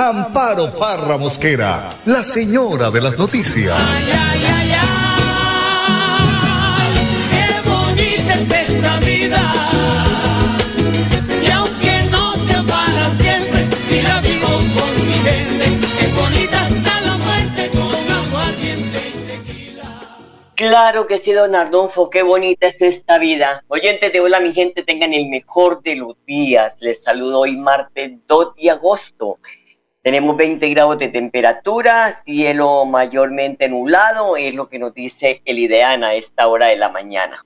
Amparo Parra Mosquera, la señora de las noticias. Ay, ay, ay, ay, qué bonita es esta vida. Y aunque no sea para siempre, si la vivo con mi gente, es bonita hasta la muerte con aguardiente y tequila. Claro que sí, don Arnulfo, qué bonita es esta vida. Oyentes de Hola, mi gente, tengan el mejor de los días. Les saludo hoy martes 2 de agosto. Tenemos 20 grados de temperatura, cielo mayormente nublado, es lo que nos dice el IDEAN a esta hora de la mañana.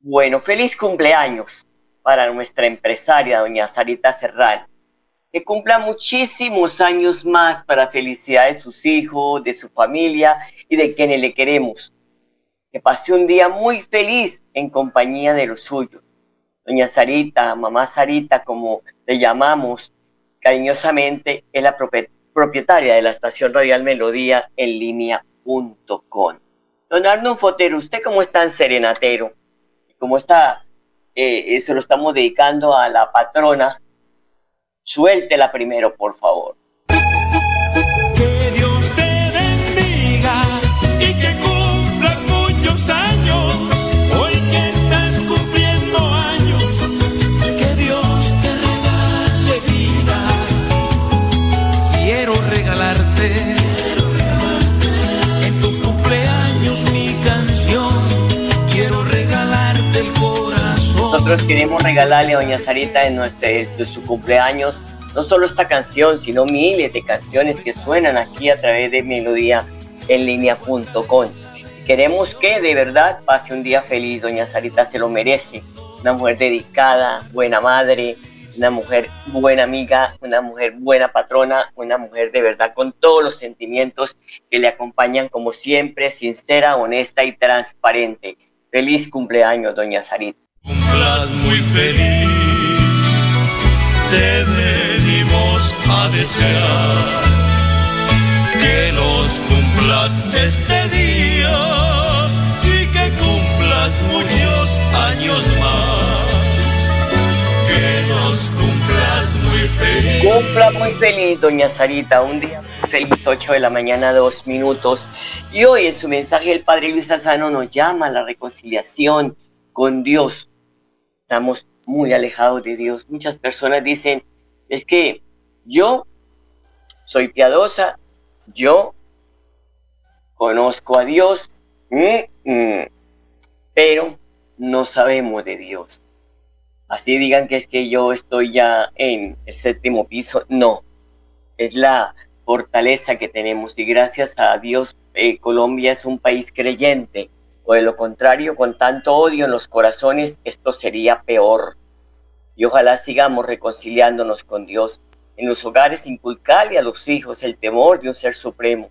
Bueno, feliz cumpleaños para nuestra empresaria, doña Sarita Serrano. Que cumpla muchísimos años más para felicidad de sus hijos, de su familia y de quienes le queremos. Que pase un día muy feliz en compañía de los suyos. Doña Sarita, mamá Sarita, como le llamamos, cariñosamente es la propietaria de la estación radial Melodía en línea.com. Don Arno Fotero, ¿usted cómo está en Serenatero? ¿Cómo está? Eh, se lo estamos dedicando a la patrona. Suéltela primero, por favor. Que Dios te Nosotros queremos regalarle a Doña Sarita en nuestro, de su cumpleaños no solo esta canción, sino miles de canciones que suenan aquí a través de Melodía en línea.com. Queremos que de verdad pase un día feliz, Doña Sarita se lo merece. Una mujer dedicada, buena madre, una mujer buena amiga, una mujer buena patrona, una mujer de verdad con todos los sentimientos que le acompañan como siempre, sincera, honesta y transparente. Feliz cumpleaños, Doña Sarita. Cumplas muy feliz. Te venimos a desear que los cumplas este día y que cumplas muchos años más. Que los cumplas muy feliz. Cumpla muy feliz, doña Sarita. Un día feliz, 8 de la mañana, dos minutos. Y hoy en su mensaje el Padre Luis Asano nos llama a la reconciliación con Dios. Estamos muy alejados de Dios. Muchas personas dicen, es que yo soy piadosa, yo conozco a Dios, mm, mm, pero no sabemos de Dios. Así digan que es que yo estoy ya en el séptimo piso, no. Es la fortaleza que tenemos y gracias a Dios eh, Colombia es un país creyente. O de lo contrario, con tanto odio en los corazones, esto sería peor. Y ojalá sigamos reconciliándonos con Dios. En los hogares inculcarle a los hijos el temor de un ser supremo.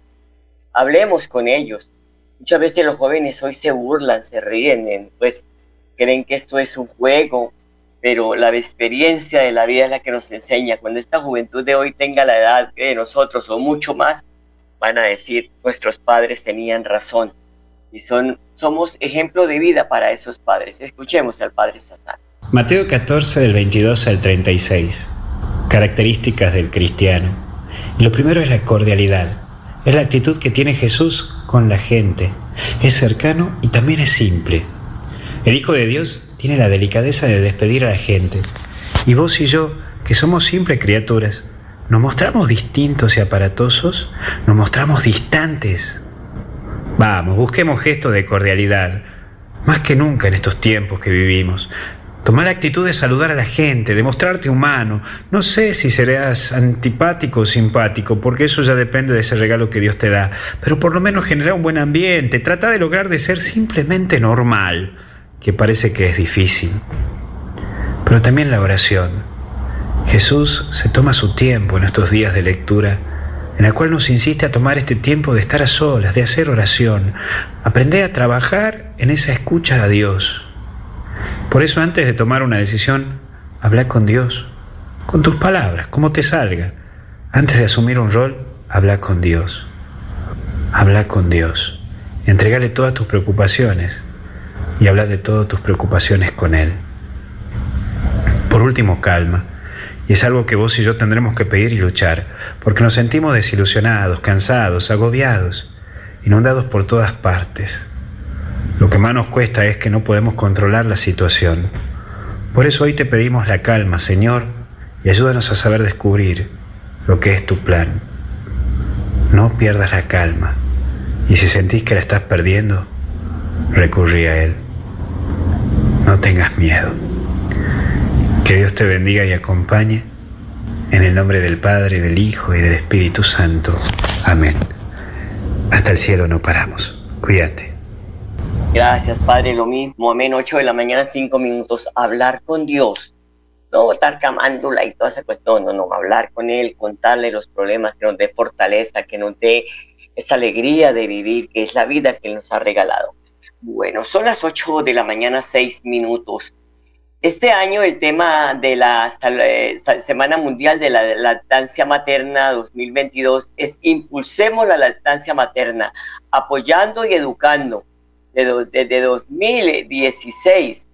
Hablemos con ellos. Muchas veces los jóvenes hoy se burlan, se ríen, en- pues creen que esto es un juego, pero la experiencia de la vida es la que nos enseña. Cuando esta juventud de hoy tenga la edad de nosotros o mucho más, van a decir, nuestros padres tenían razón. Y son, somos ejemplo de vida para esos padres. Escuchemos al padre Sazán. Mateo 14 del 22 al 36. Características del cristiano. Lo primero es la cordialidad. Es la actitud que tiene Jesús con la gente. Es cercano y también es simple. El Hijo de Dios tiene la delicadeza de despedir a la gente. Y vos y yo, que somos simples criaturas, ¿nos mostramos distintos y aparatosos? ¿Nos mostramos distantes? Vamos, busquemos gestos de cordialidad, más que nunca en estos tiempos que vivimos. Tomar la actitud de saludar a la gente, de mostrarte humano. No sé si serás antipático o simpático, porque eso ya depende de ese regalo que Dios te da. Pero por lo menos generar un buen ambiente. Trata de lograr de ser simplemente normal, que parece que es difícil. Pero también la oración. Jesús se toma su tiempo en estos días de lectura, en el cual nos insiste a tomar este tiempo de estar a solas, de hacer oración, aprender a trabajar en esa escucha a Dios. Por eso antes de tomar una decisión, habla con Dios, con tus palabras, como te salga. Antes de asumir un rol, habla con Dios. Habla con Dios. Entregale todas tus preocupaciones y habla de todas tus preocupaciones con Él. Por último, calma. Y es algo que vos y yo tendremos que pedir y luchar, porque nos sentimos desilusionados, cansados, agobiados, inundados por todas partes. Lo que más nos cuesta es que no podemos controlar la situación. Por eso hoy te pedimos la calma, Señor, y ayúdanos a saber descubrir lo que es tu plan. No pierdas la calma, y si sentís que la estás perdiendo, recurrí a Él. No tengas miedo. Que Dios te bendiga y acompañe. En el nombre del Padre, del Hijo y del Espíritu Santo. Amén. Hasta el cielo no paramos. Cuídate. Gracias, Padre. Lo mismo. Amén. 8 de la mañana, 5 minutos. Hablar con Dios. No estar camándola y toda esa cuestión. No, no. Hablar con Él, contarle los problemas, que nos dé fortaleza, que nos dé esa alegría de vivir, que es la vida que Él nos ha regalado. Bueno, son las 8 de la mañana, 6 minutos. Este año el tema de la eh, Semana Mundial de la Lactancia Materna 2022 es Impulsemos la lactancia materna, apoyando y educando. Desde 2016,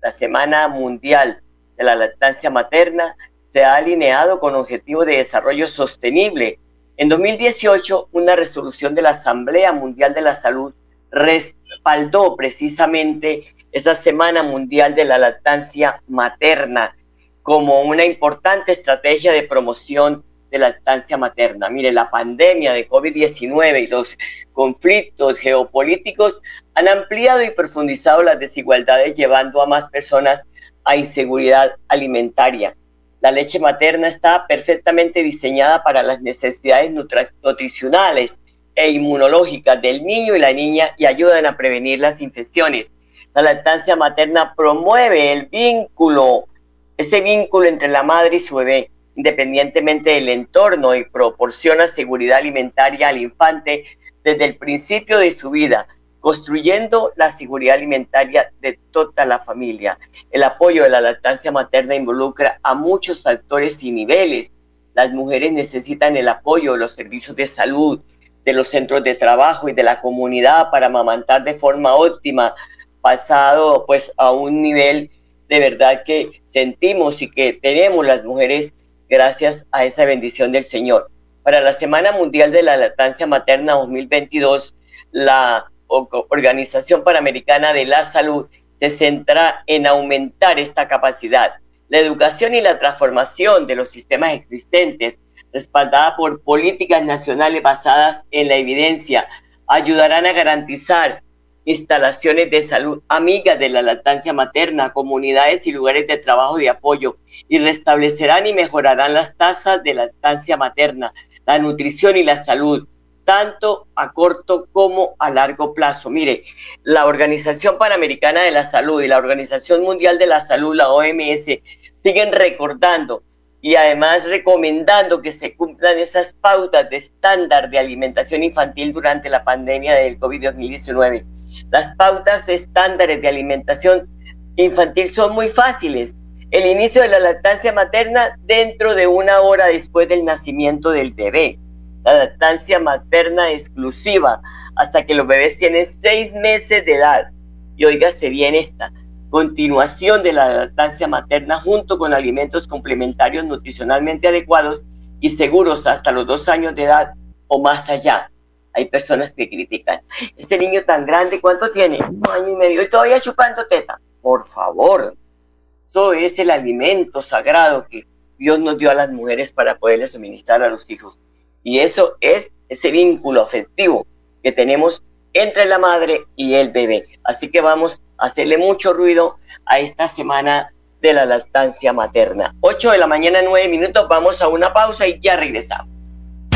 la Semana Mundial de la Lactancia Materna se ha alineado con Objetivo de Desarrollo Sostenible. En 2018, una resolución de la Asamblea Mundial de la Salud respaldó precisamente esa Semana Mundial de la Lactancia Materna como una importante estrategia de promoción de lactancia materna. Mire, la pandemia de COVID-19 y los conflictos geopolíticos han ampliado y profundizado las desigualdades, llevando a más personas a inseguridad alimentaria. La leche materna está perfectamente diseñada para las necesidades nutricionales e inmunológicas del niño y la niña y ayudan a prevenir las infecciones. La lactancia materna promueve el vínculo, ese vínculo entre la madre y su bebé, independientemente del entorno y proporciona seguridad alimentaria al infante desde el principio de su vida, construyendo la seguridad alimentaria de toda la familia. El apoyo de la lactancia materna involucra a muchos actores y niveles. Las mujeres necesitan el apoyo de los servicios de salud, de los centros de trabajo y de la comunidad para amamantar de forma óptima pasado pues a un nivel de verdad que sentimos y que tenemos las mujeres gracias a esa bendición del Señor. Para la Semana Mundial de la Lactancia Materna 2022, la Organización Panamericana de la Salud se centra en aumentar esta capacidad. La educación y la transformación de los sistemas existentes, respaldada por políticas nacionales basadas en la evidencia, ayudarán a garantizar instalaciones de salud amigas de la lactancia materna, comunidades y lugares de trabajo de apoyo y restablecerán y mejorarán las tasas de lactancia materna, la nutrición y la salud, tanto a corto como a largo plazo. Mire, la Organización Panamericana de la Salud y la Organización Mundial de la Salud, la OMS, siguen recordando y además recomendando que se cumplan esas pautas de estándar de alimentación infantil durante la pandemia del COVID-19 las pautas estándares de alimentación infantil son muy fáciles. El inicio de la lactancia materna dentro de una hora después del nacimiento del bebé. La lactancia materna exclusiva hasta que los bebés tienen seis meses de edad. Y oígase bien esta, continuación de la lactancia materna junto con alimentos complementarios nutricionalmente adecuados y seguros hasta los dos años de edad o más allá hay personas que critican. Ese niño tan grande, ¿cuánto tiene? Un año y medio y todavía chupando teta. Por favor, eso es el alimento sagrado que Dios nos dio a las mujeres para poderles suministrar a los hijos. Y eso es ese vínculo afectivo que tenemos entre la madre y el bebé. Así que vamos a hacerle mucho ruido a esta semana de la lactancia materna. 8 de la mañana, 9 minutos, vamos a una pausa y ya regresamos.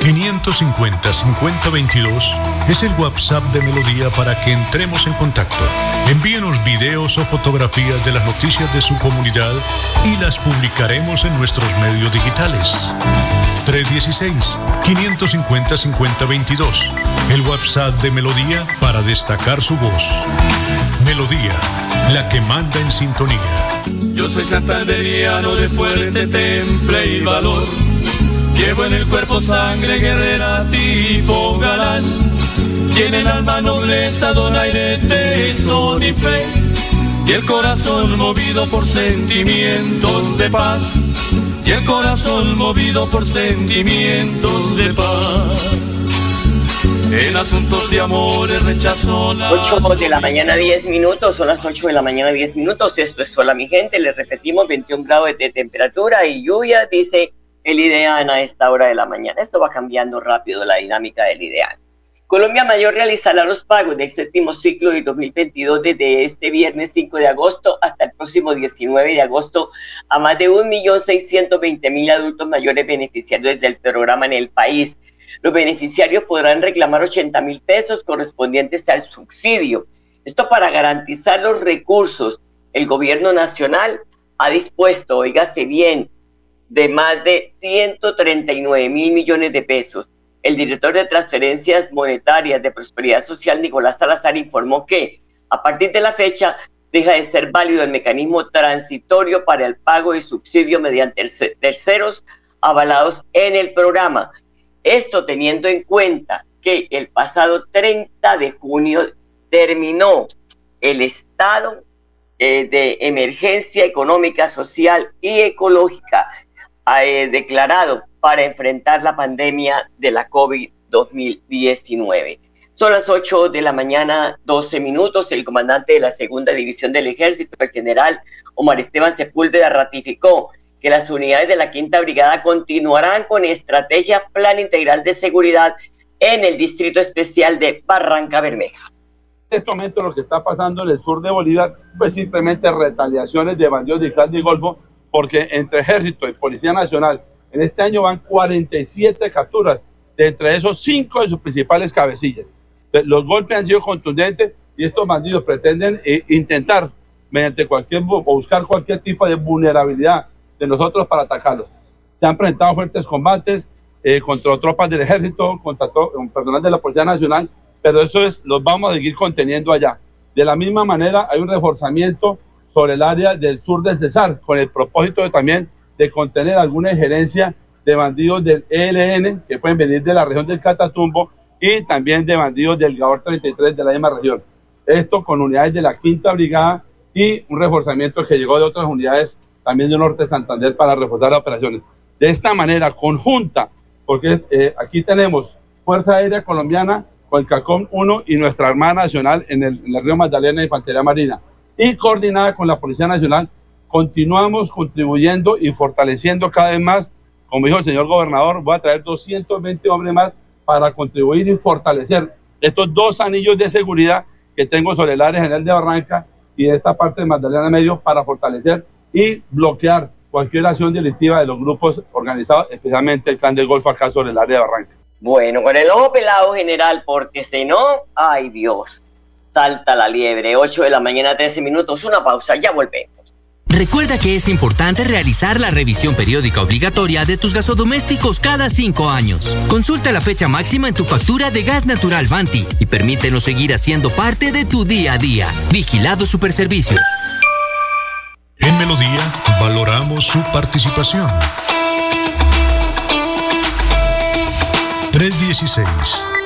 316-550-5022 es el WhatsApp de Melodía para que entremos en contacto. Envíenos videos o fotografías de las noticias de su comunidad y las publicaremos en nuestros medios digitales. 316-550-5022. El WhatsApp de Melodía para destacar su voz. Melodía, la que manda en sintonía. Yo soy santanderiano de fuerte temple y valor. Llevo en el cuerpo sangre guerrera tipo galán. Tiene el alma nobleza, donaire, tesón y fe. Y el corazón movido por sentimientos de paz. Y el corazón movido por sentimientos de paz. En asuntos de amores rechazó las 8 de la mañana 10 minutos, son las 8 de la mañana 10 minutos, esto es Sola mi gente, les repetimos 21 grados de temperatura y lluvia, dice el ideal a esta hora de la mañana. Esto va cambiando rápido la dinámica del ideal. Colombia Mayor realizará los pagos del séptimo ciclo de 2022 desde este viernes 5 de agosto hasta el próximo 19 de agosto a más de 1.620.000 adultos mayores beneficiarios del programa en el país. Los beneficiarios podrán reclamar 80 mil pesos correspondientes al subsidio. Esto para garantizar los recursos. El gobierno nacional ha dispuesto, oígase bien, de más de 139 mil millones de pesos. El director de transferencias monetarias de Prosperidad Social, Nicolás Salazar, informó que a partir de la fecha deja de ser válido el mecanismo transitorio para el pago de subsidio mediante terceros avalados en el programa. Esto teniendo en cuenta que el pasado 30 de junio terminó el estado eh, de emergencia económica, social y ecológica eh, declarado para enfrentar la pandemia de la COVID-2019. Son las 8 de la mañana, 12 minutos. El comandante de la segunda división del ejército, el general Omar Esteban Sepúlveda, ratificó que las unidades de la quinta brigada continuarán con estrategia plan integral de seguridad en el distrito especial de Barranca Bermeja. En este momento lo que está pasando en el sur de Bolívar, pues simplemente retaliaciones de bandidos de Calde y Golfo porque entre Ejército y Policía Nacional en este año van 47 capturas, de entre esos cinco de sus principales cabecillas. Los golpes han sido contundentes y estos bandidos pretenden eh, intentar, mediante cualquier, o buscar cualquier tipo de vulnerabilidad de nosotros para atacarlos. Se han presentado fuertes combates eh, contra tropas del ejército, contra personal de la Policía Nacional, pero eso es, los vamos a seguir conteniendo allá. De la misma manera, hay un reforzamiento sobre el área del sur del Cesar, con el propósito de, también de contener alguna injerencia de bandidos del ELN que pueden venir de la región del Catatumbo y también de bandidos del Gabor 33 de la misma región. Esto con unidades de la Quinta Brigada y un reforzamiento que llegó de otras unidades también de Norte de Santander para reforzar las operaciones. De esta manera conjunta, porque eh, aquí tenemos Fuerza Aérea Colombiana con el CACOM 1 y nuestra Armada Nacional en el, en el Río Magdalena de Infantería Marina y coordinada con la Policía Nacional, continuamos contribuyendo y fortaleciendo cada vez más. Como dijo el señor gobernador, voy a traer 220 hombres más para contribuir y fortalecer estos dos anillos de seguridad que tengo sobre el área general de Barranca y esta parte de Magdalena Medio para fortalecer y bloquear cualquier acción delictiva de los grupos organizados, especialmente el clan del Golfo acá sobre el área de Barranca. Bueno, con el ojo pelado general, porque si no, ay Dios, salta la liebre. 8 de la mañana, 13 minutos. Una pausa, ya volvemos. Recuerda que es importante realizar la revisión periódica obligatoria de tus gasodomésticos cada cinco años. Consulta la fecha máxima en tu factura de gas natural Vanti y permítenos seguir haciendo parte de tu día a día. Vigilado Superservicios. En Melodía valoramos su participación. 316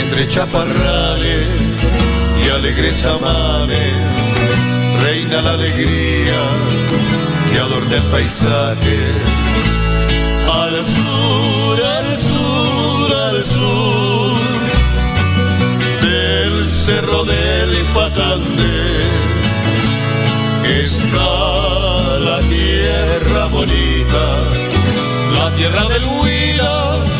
Entre chaparrales y alegres amares, reina la alegría que adorna el paisaje. Al sur, al sur, al sur del cerro del Pacante está la tierra bonita, la tierra del Huila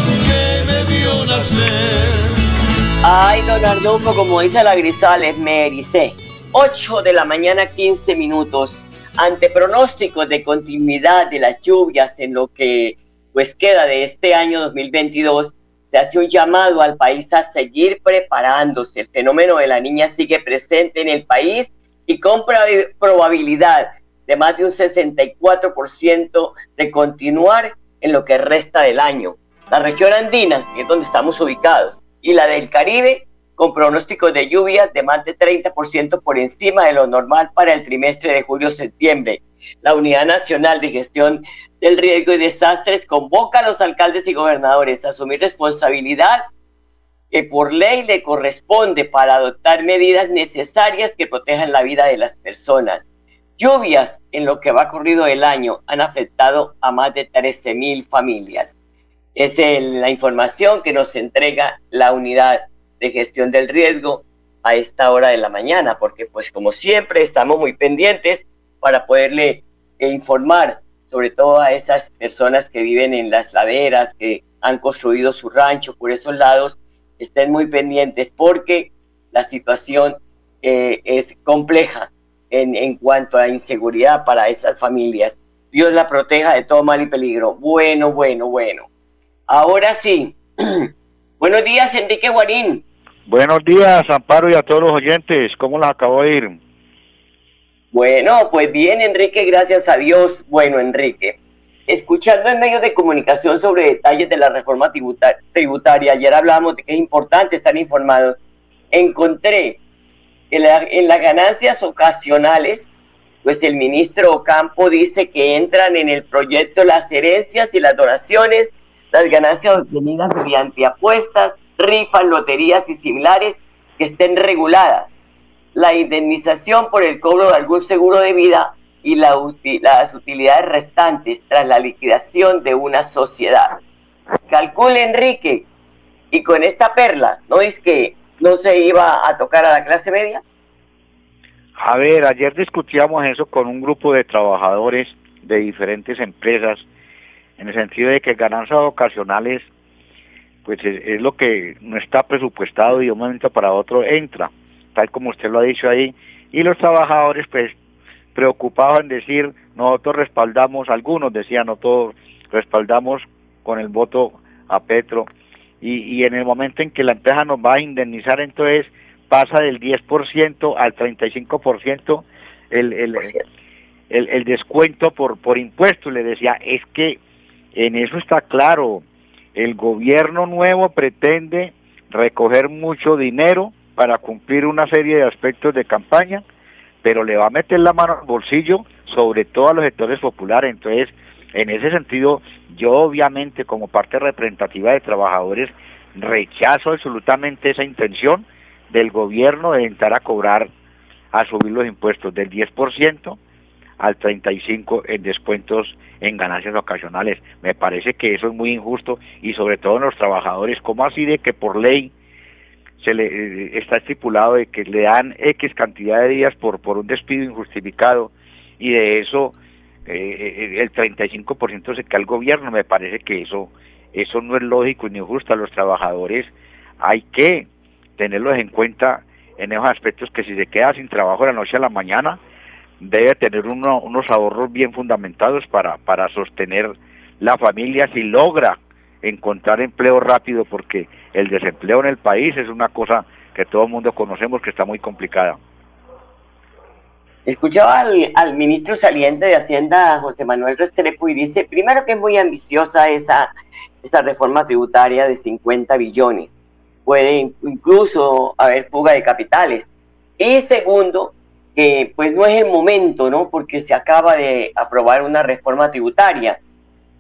Ay, don Arnulfo, como dice la Grisales, me ericé. 8 de la mañana, 15 minutos. Ante pronósticos de continuidad de las lluvias en lo que pues queda de este año 2022, se hace un llamado al país a seguir preparándose. El fenómeno de la niña sigue presente en el país y con prob- probabilidad de más de un 64% de continuar en lo que resta del año. La región andina, que es donde estamos ubicados, y la del Caribe, con pronósticos de lluvias de más de 30% por encima de lo normal para el trimestre de julio-septiembre. La Unidad Nacional de Gestión del Riesgo y Desastres convoca a los alcaldes y gobernadores a asumir responsabilidad que por ley le corresponde para adoptar medidas necesarias que protejan la vida de las personas. Lluvias en lo que va corrido el año han afectado a más de 13 mil familias. Es el- la información que nos entrega la unidad de gestión del riesgo a esta hora de la mañana, porque pues como siempre estamos muy pendientes para poderle eh, informar sobre todo a esas personas que viven en las laderas, que han construido su rancho por esos lados, estén muy pendientes porque la situación eh, es compleja en, en cuanto a inseguridad para esas familias. Dios la proteja de todo mal y peligro. Bueno, bueno, bueno. Ahora sí. Buenos días, Enrique Guarín. Buenos días, Amparo, y a todos los oyentes. ¿Cómo las acabo de ir? Bueno, pues bien, Enrique, gracias a Dios. Bueno, Enrique, escuchando en medios de comunicación sobre detalles de la reforma tributa- tributaria, ayer hablábamos de que es importante estar informados, encontré que la- en las ganancias ocasionales, pues el ministro Ocampo dice que entran en el proyecto las herencias y las donaciones, las ganancias obtenidas mediante apuestas, rifas, loterías y similares que estén reguladas la indemnización por el cobro de algún seguro de vida y la las utilidades restantes tras la liquidación de una sociedad. Calcule, Enrique, y con esta perla, ¿no es que no se iba a tocar a la clase media? A ver, ayer discutíamos eso con un grupo de trabajadores de diferentes empresas, en el sentido de que ganancias ocasionales, pues es, es lo que no está presupuestado y de un momento para otro entra, tal como usted lo ha dicho ahí, y los trabajadores, pues, preocupados en decir, nosotros respaldamos, algunos decían, nosotros respaldamos con el voto a Petro, y, y en el momento en que la empresa nos va a indemnizar, entonces pasa del 10% al 35% el, el, el, el descuento por, por impuestos. Le decía, es que en eso está claro, el gobierno nuevo pretende recoger mucho dinero para cumplir una serie de aspectos de campaña, pero le va a meter la mano al bolsillo, sobre todo a los sectores populares. Entonces, en ese sentido, yo obviamente como parte representativa de trabajadores rechazo absolutamente esa intención del gobierno de entrar a cobrar, a subir los impuestos del 10% al 35% en descuentos en ganancias ocasionales. Me parece que eso es muy injusto y sobre todo en los trabajadores, ¿cómo así de que por ley se le eh, está estipulado de que le dan X cantidad de días por, por un despido injustificado y de eso eh, el 35% se cae al gobierno? Me parece que eso eso no es lógico ni justo a los trabajadores. Hay que tenerlos en cuenta en esos aspectos que si se queda sin trabajo de la noche a la mañana, debe tener uno- unos ahorros bien fundamentados para, para sostener la familia si logra encontrar empleo rápido, porque el desempleo en el país es una cosa que todo el mundo conocemos que está muy complicada. Escuchaba al, ministro saliente de Hacienda, José Manuel Restrepo, y dice, primero que es muy ambiciosa esa, esta reforma tributaria de 50 billones. Puede incluso haber fuga de capitales. Y segundo, que pues no es el momento, ¿no? Porque se acaba de aprobar una reforma tributaria.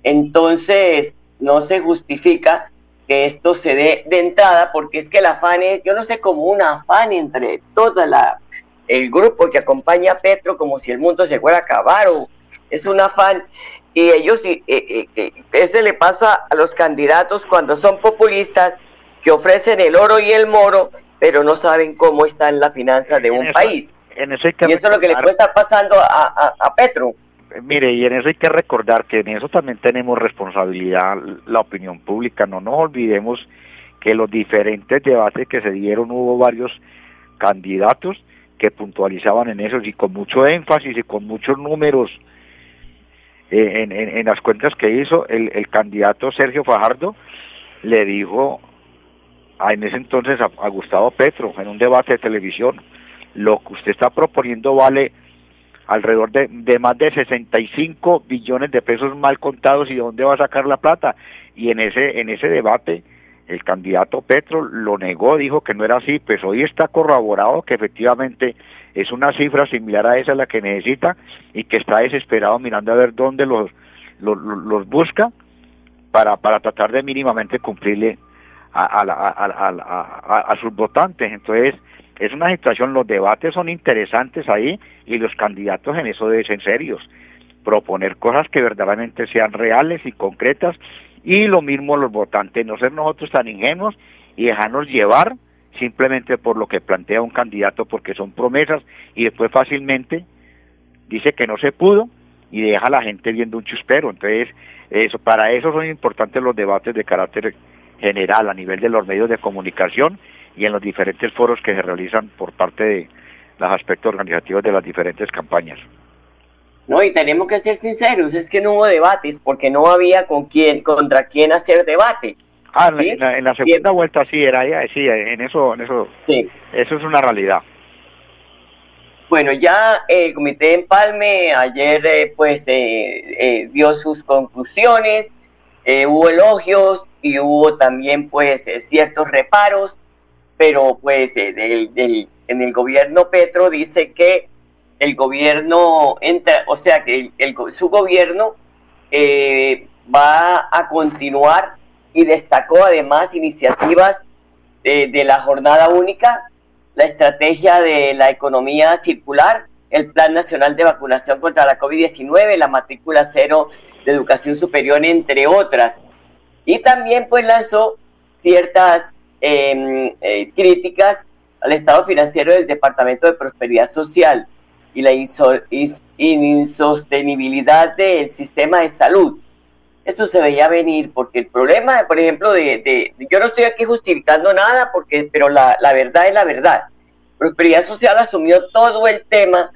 Entonces, no se justifica que esto se dé de entrada, porque es que el afán es, yo no sé, como un afán entre toda la el grupo que acompaña a Petro como si el mundo se fuera a acabar o es un afán y ellos ese le pasa a los candidatos cuando son populistas que ofrecen el oro y el moro pero no saben cómo está en la finanza de un país y eso es lo que le puede estar pasando a, a Petro mire, y en eso hay que recordar que en eso también tenemos responsabilidad la opinión pública. No nos olvidemos que los diferentes debates que se dieron hubo varios candidatos que puntualizaban en eso y con mucho énfasis y con muchos números eh, en, en, las cuentas que hizo el, el candidato Sergio Fajardo le dijo a, en ese entonces a, Gustavo Petro en un debate de televisión lo que usted está proponiendo vale alrededor de, de más de 65 billones de pesos mal contados y de dónde va a sacar la plata y en ese en ese debate el candidato Petro lo negó, dijo que no era así, pues hoy está corroborado que efectivamente es una cifra similar a esa la que necesita y que está desesperado mirando a ver dónde los, los, busca para, para tratar de mínimamente cumplirle a, a, a, a, sus votantes. Entonces, es una situación, los debates son interesantes ahí y los candidatos en eso deben ser serios, proponer cosas que verdaderamente sean reales y concretas y lo mismo los votantes, no ser nosotros tan ingenuos y dejarnos llevar simplemente por lo que plantea un candidato porque son promesas y después fácilmente dice que no se pudo y deja a la gente viendo un chuspero. Entonces, eso, para eso son importantes los debates de carácter general a nivel de los medios de comunicación y en los diferentes foros que se realizan por parte de los aspectos organizativos de las diferentes campañas. No, y tenemos que ser sinceros, es que no hubo debates porque no había con quién, contra quién hacer debate. Ah, en, la, segunda vuelta sí era ya, sí, en eso, en eso, sí. eso es una realidad. Bueno, ya el comité de empalme ayer eh, pues eh, eh, dio sus conclusiones, hubo elogios y hubo también pues ciertos reparos, pero pues en el gobierno Petro dice que el gobierno entra, o sea que el, su gobierno eh, va a continuar y destacó además iniciativas de la jornada única, la estrategia de la economía circular, el Plan Nacional de Vacunación contra la COVID-19, la matrícula cero de educación superior, entre otras. Y también pues lanzó ciertas em, eh, críticas al estado financiero del Departamento de Prosperidad Social y la insostenibilidad del sistema de salud. Eso se veía venir porque el problema, por ejemplo, de, yo no estoy aquí justificando nada, porque, pero la, la verdad es la verdad. Prosperidad Social asumió todo el tema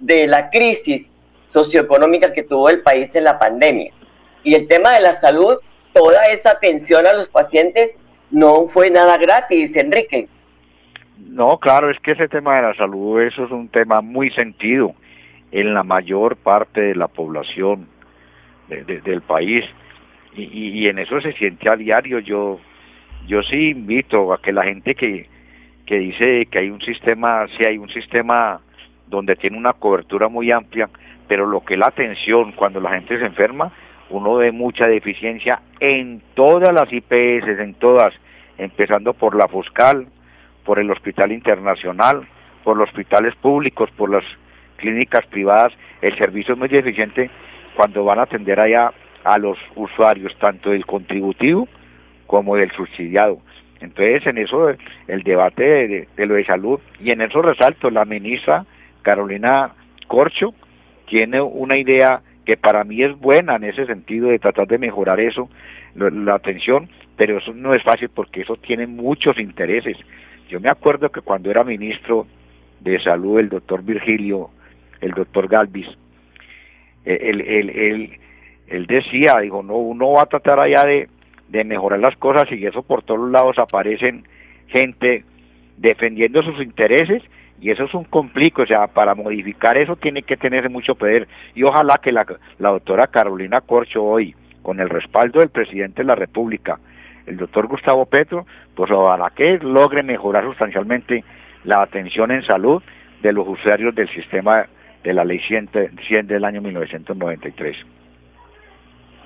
de la crisis socioeconómica que tuvo el país en la pandemia. Y el tema de la salud, toda esa atención a los pacientes no fue nada gratis, Enrique. No, claro, es que ese tema de la salud, eso es un tema muy sentido en la mayor parte de la población del país y, y, en eso se siente a diario. Yo, yo sí invito a que la gente que, que dice que hay un sistema, si hay un sistema donde tiene una cobertura muy amplia, pero lo que es la atención cuando la gente se enferma, uno ve mucha deficiencia en todas las IPS, en todas, empezando por la Foscal, por el Hospital Internacional, por los hospitales públicos, por las clínicas privadas, el servicio es muy deficiente cuando van a atender allá a los usuarios, tanto del contributivo como del subsidiado. Entonces, en eso, el debate de, lo de salud, y en eso resalto, la ministra Carolina Corcho tiene una idea que para mí es buena en ese sentido de tratar de mejorar eso, la atención, pero eso no es fácil porque eso tiene muchos intereses. Yo me acuerdo que cuando era ministro de salud el doctor Virgilio, el doctor Galvis, eh, él, él, decía, digo, no, uno va a tratar allá de, de mejorar las cosas y eso por todos lados aparecen gente defendiendo sus intereses Y eso es un complico, o sea, para modificar eso tiene que tener mucho poder. Y ojalá que la, la doctora Carolina Corcho hoy, con el respaldo del presidente de la República, el doctor Gustavo Petro, pues ojalá que logre mejorar sustancialmente la atención en salud de los usuarios del sistema de la ley 100, 100 del año 1993.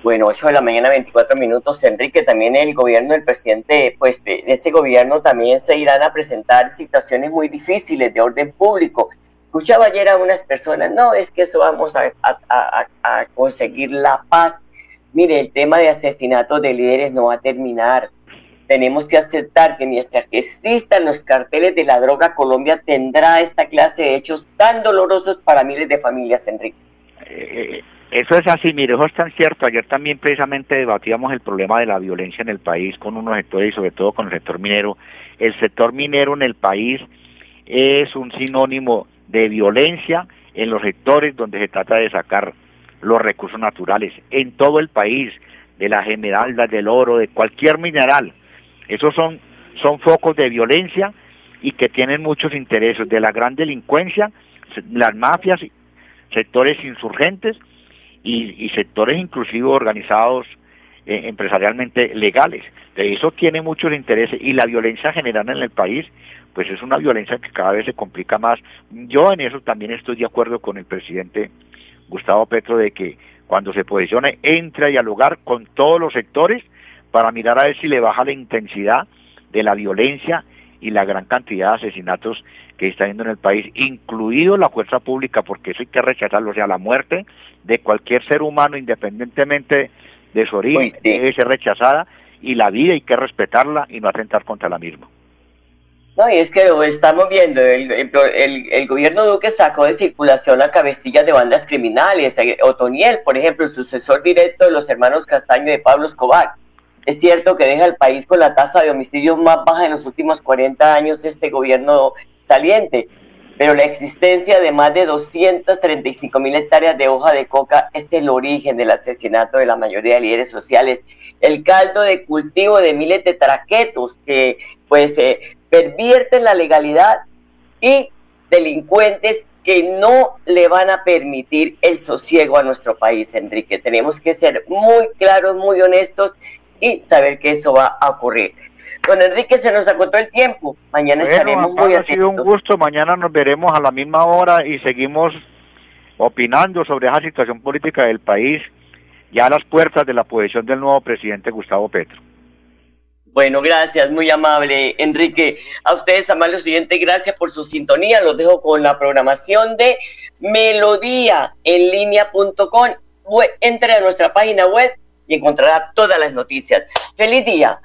Bueno, 8 de la mañana, 24 minutos. Enrique, también el gobierno del presidente, pues de ese gobierno también se irán a presentar situaciones muy difíciles de orden público. Escuchaba ayer a unas personas, no, es que eso vamos a, a conseguir la paz. Mire, el tema de asesinatos de líderes no va a terminar. Tenemos que aceptar que mientras que existan los carteles de la droga, Colombia tendrá esta clase de hechos tan dolorosos para miles de familias, Enrique. Eh, eso es así, mire, eso es tan cierto. Ayer también precisamente debatíamos el problema de la violencia en el país con unos sectores y sobre todo con el sector minero. El sector minero en el país es un sinónimo de violencia en los sectores donde se trata de sacar los recursos naturales en todo el país, de las esmeraldas, del oro, de cualquier mineral. Esos son, son focos de violencia y que tienen muchos intereses de la gran delincuencia, las mafias, sectores insurgentes y, sectores inclusive organizados eh, empresarialmente legales. De eso tiene muchos intereses y la violencia general en el país, pues es una violencia que cada vez se complica más. Yo en eso también estoy de acuerdo con el presidente Gustavo Petro de que cuando se posicione entre a dialogar con todos los sectores para mirar a ver si le baja la intensidad de la violencia y la gran cantidad de asesinatos que está habiendo en el país, incluido la fuerza pública, porque eso hay que rechazarlo, o sea, la muerte de cualquier ser humano, independientemente de su origen, pues debe ser rechazada y la vida hay que respetarla y no atentar contra la misma. No, y es que lo estamos viendo, el, el, gobierno Duque sacó de circulación la cabecilla de bandas criminales, eh, Otoniel, por ejemplo, el sucesor directo de los hermanos Castaño de Pablo Escobar. Es cierto que deja el país con la tasa de homicidios más baja en los últimos 40 años este gobierno saliente, pero la existencia de más de 235 mil hectáreas de hoja de coca es el origen del asesinato de la mayoría de líderes sociales. El caldo de cultivo de miles de traquetos que pues eh, pervierten la legalidad y delincuentes que no le van a permitir el sosiego a nuestro país, Enrique. Tenemos que ser muy claros, muy honestos y saber que eso va a ocurrir. Don Enrique, se nos agotó el tiempo. Mañana estaremos muy atentos. Ha sido un gusto. Mañana nos veremos a la misma hora y seguimos opinando sobre esa situación política del país, ya a las puertas de la posición del nuevo presidente Gustavo Petro. Bueno, gracias, muy amable, Enrique. A ustedes, amables oyentes, gracias por su sintonía. Los dejo con la programación de Melodía en línea.com. Entre a nuestra página web y encontrará todas las noticias. Feliz día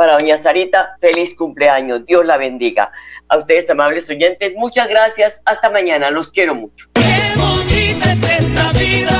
para doña Sarita, feliz cumpleaños, Dios la bendiga. A ustedes, amables oyentes, muchas gracias, hasta mañana, los quiero mucho. Qué bonita es esta vida.